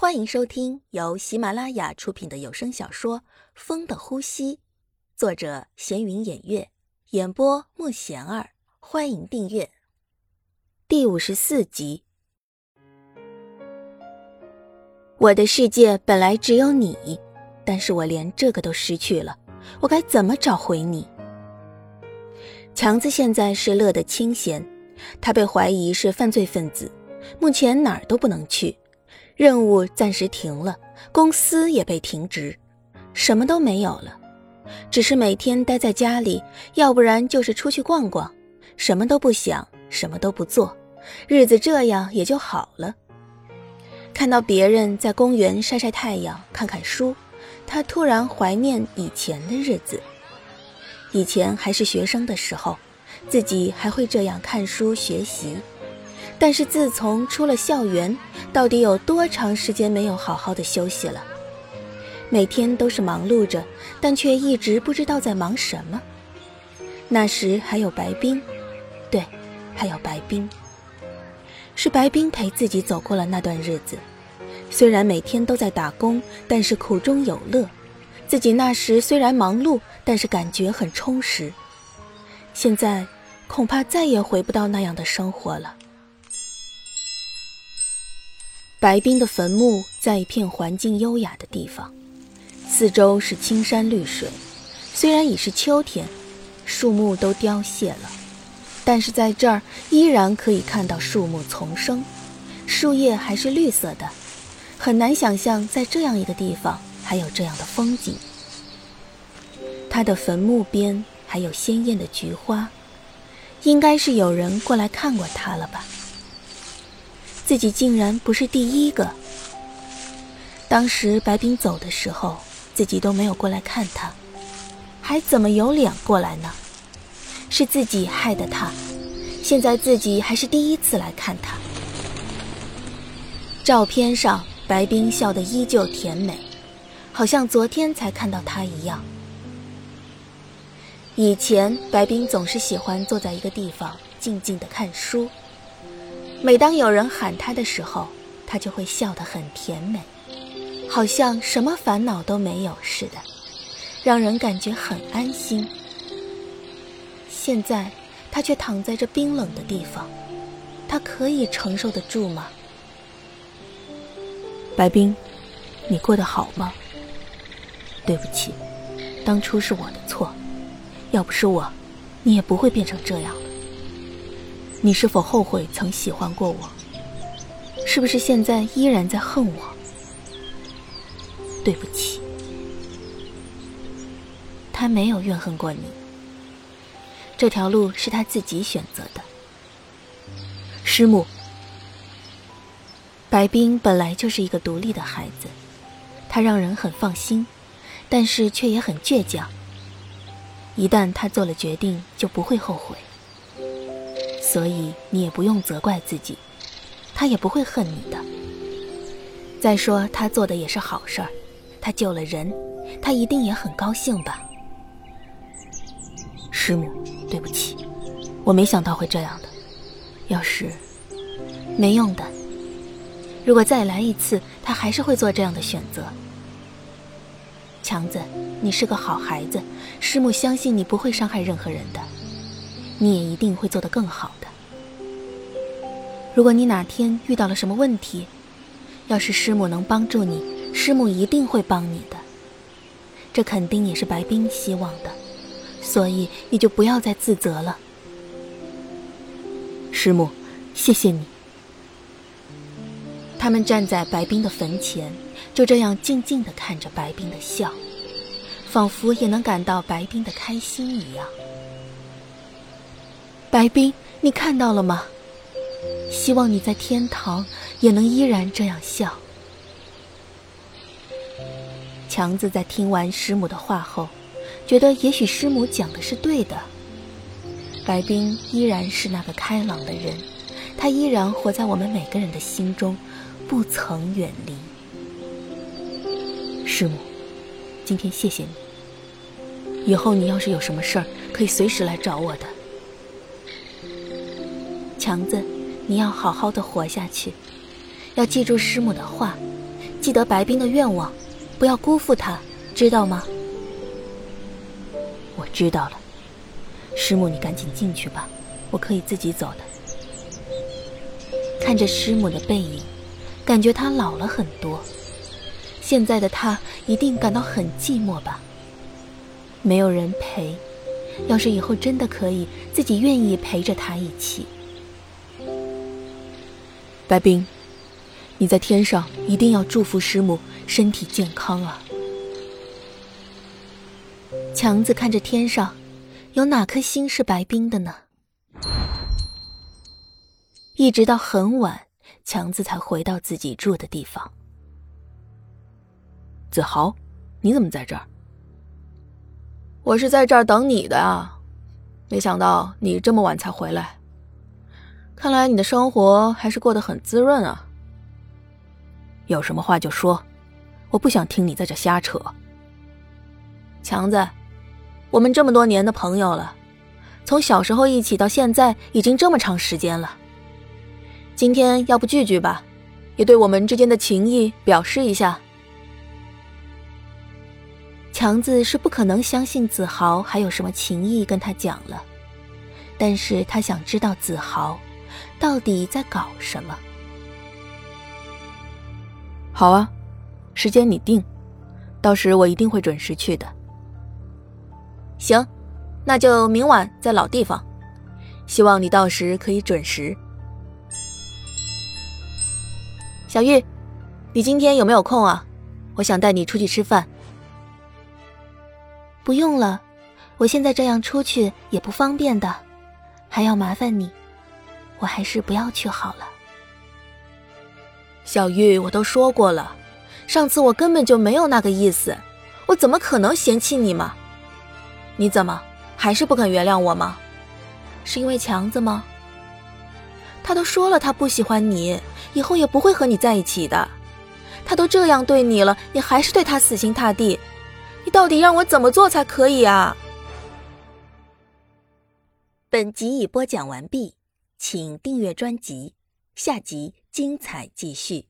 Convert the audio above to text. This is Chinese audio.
欢迎收听由喜马拉雅出品的有声小说《风的呼吸》，作者闲云掩月，演播莫贤儿。欢迎订阅第五十四集。我的世界本来只有你，但是我连这个都失去了，我该怎么找回你？强子现在是乐得清闲，他被怀疑是犯罪分子，目前哪儿都不能去。任务暂时停了，公司也被停职，什么都没有了，只是每天待在家里，要不然就是出去逛逛，什么都不想，什么都不做，日子这样也就好了。看到别人在公园晒晒太阳、看看书，他突然怀念以前的日子。以前还是学生的时候，自己还会这样看书学习。但是自从出了校园，到底有多长时间没有好好的休息了？每天都是忙碌着，但却一直不知道在忙什么。那时还有白冰，对，还有白冰。是白冰陪自己走过了那段日子。虽然每天都在打工，但是苦中有乐。自己那时虽然忙碌，但是感觉很充实。现在恐怕再也回不到那样的生活了。白冰的坟墓在一片环境优雅的地方，四周是青山绿水。虽然已是秋天，树木都凋谢了，但是在这儿依然可以看到树木丛生，树叶还是绿色的。很难想象在这样一个地方还有这样的风景。他的坟墓边还有鲜艳的菊花，应该是有人过来看过他了吧。自己竟然不是第一个。当时白冰走的时候，自己都没有过来看他，还怎么有脸过来呢？是自己害的他，现在自己还是第一次来看他。照片上白冰笑得依旧甜美，好像昨天才看到他一样。以前白冰总是喜欢坐在一个地方静静的看书。每当有人喊他的时候，他就会笑得很甜美，好像什么烦恼都没有似的，让人感觉很安心。现在他却躺在这冰冷的地方，他可以承受得住吗？白冰，你过得好吗？对不起，当初是我的错，要不是我，你也不会变成这样。你是否后悔曾喜欢过我？是不是现在依然在恨我？对不起，他没有怨恨过你。这条路是他自己选择的。师母，白冰本来就是一个独立的孩子，他让人很放心，但是却也很倔强。一旦他做了决定，就不会后悔。所以你也不用责怪自己，他也不会恨你的。再说他做的也是好事儿，他救了人，他一定也很高兴吧。师母，对不起，我没想到会这样的。要是没用的，如果再来一次，他还是会做这样的选择。强子，你是个好孩子，师母相信你不会伤害任何人的。你也一定会做得更好的。如果你哪天遇到了什么问题，要是师母能帮助你，师母一定会帮你的。这肯定也是白冰希望的，所以你就不要再自责了。师母，谢谢你。他们站在白冰的坟前，就这样静静地看着白冰的笑，仿佛也能感到白冰的开心一样。白冰，你看到了吗？希望你在天堂也能依然这样笑。强子在听完师母的话后，觉得也许师母讲的是对的。白冰依然是那个开朗的人，他依然活在我们每个人的心中，不曾远离。师母，今天谢谢你。以后你要是有什么事儿，可以随时来找我的。强子，你要好好的活下去，要记住师母的话，记得白冰的愿望，不要辜负他，知道吗？我知道了，师母，你赶紧进去吧，我可以自己走的。看着师母的背影，感觉她老了很多。现在的她一定感到很寂寞吧？没有人陪。要是以后真的可以，自己愿意陪着她一起。白冰，你在天上一定要祝福师母身体健康啊！强子看着天上，有哪颗星是白冰的呢？一直到很晚，强子才回到自己住的地方。子豪，你怎么在这儿？我是在这儿等你的啊，没想到你这么晚才回来。看来你的生活还是过得很滋润啊。有什么话就说，我不想听你在这瞎扯。强子，我们这么多年的朋友了，从小时候一起到现在，已经这么长时间了。今天要不聚聚吧，也对我们之间的情谊表示一下。强子是不可能相信子豪还有什么情谊跟他讲了，但是他想知道子豪。到底在搞什么？好啊，时间你定，到时我一定会准时去的。行，那就明晚在老地方，希望你到时可以准时。小玉，你今天有没有空啊？我想带你出去吃饭。不用了，我现在这样出去也不方便的，还要麻烦你。我还是不要去好了，小玉，我都说过了，上次我根本就没有那个意思，我怎么可能嫌弃你嘛？你怎么还是不肯原谅我吗？是因为强子吗？他都说了他不喜欢你，以后也不会和你在一起的，他都这样对你了，你还是对他死心塌地，你到底让我怎么做才可以啊？本集已播讲完毕。请订阅专辑，下集精彩继续。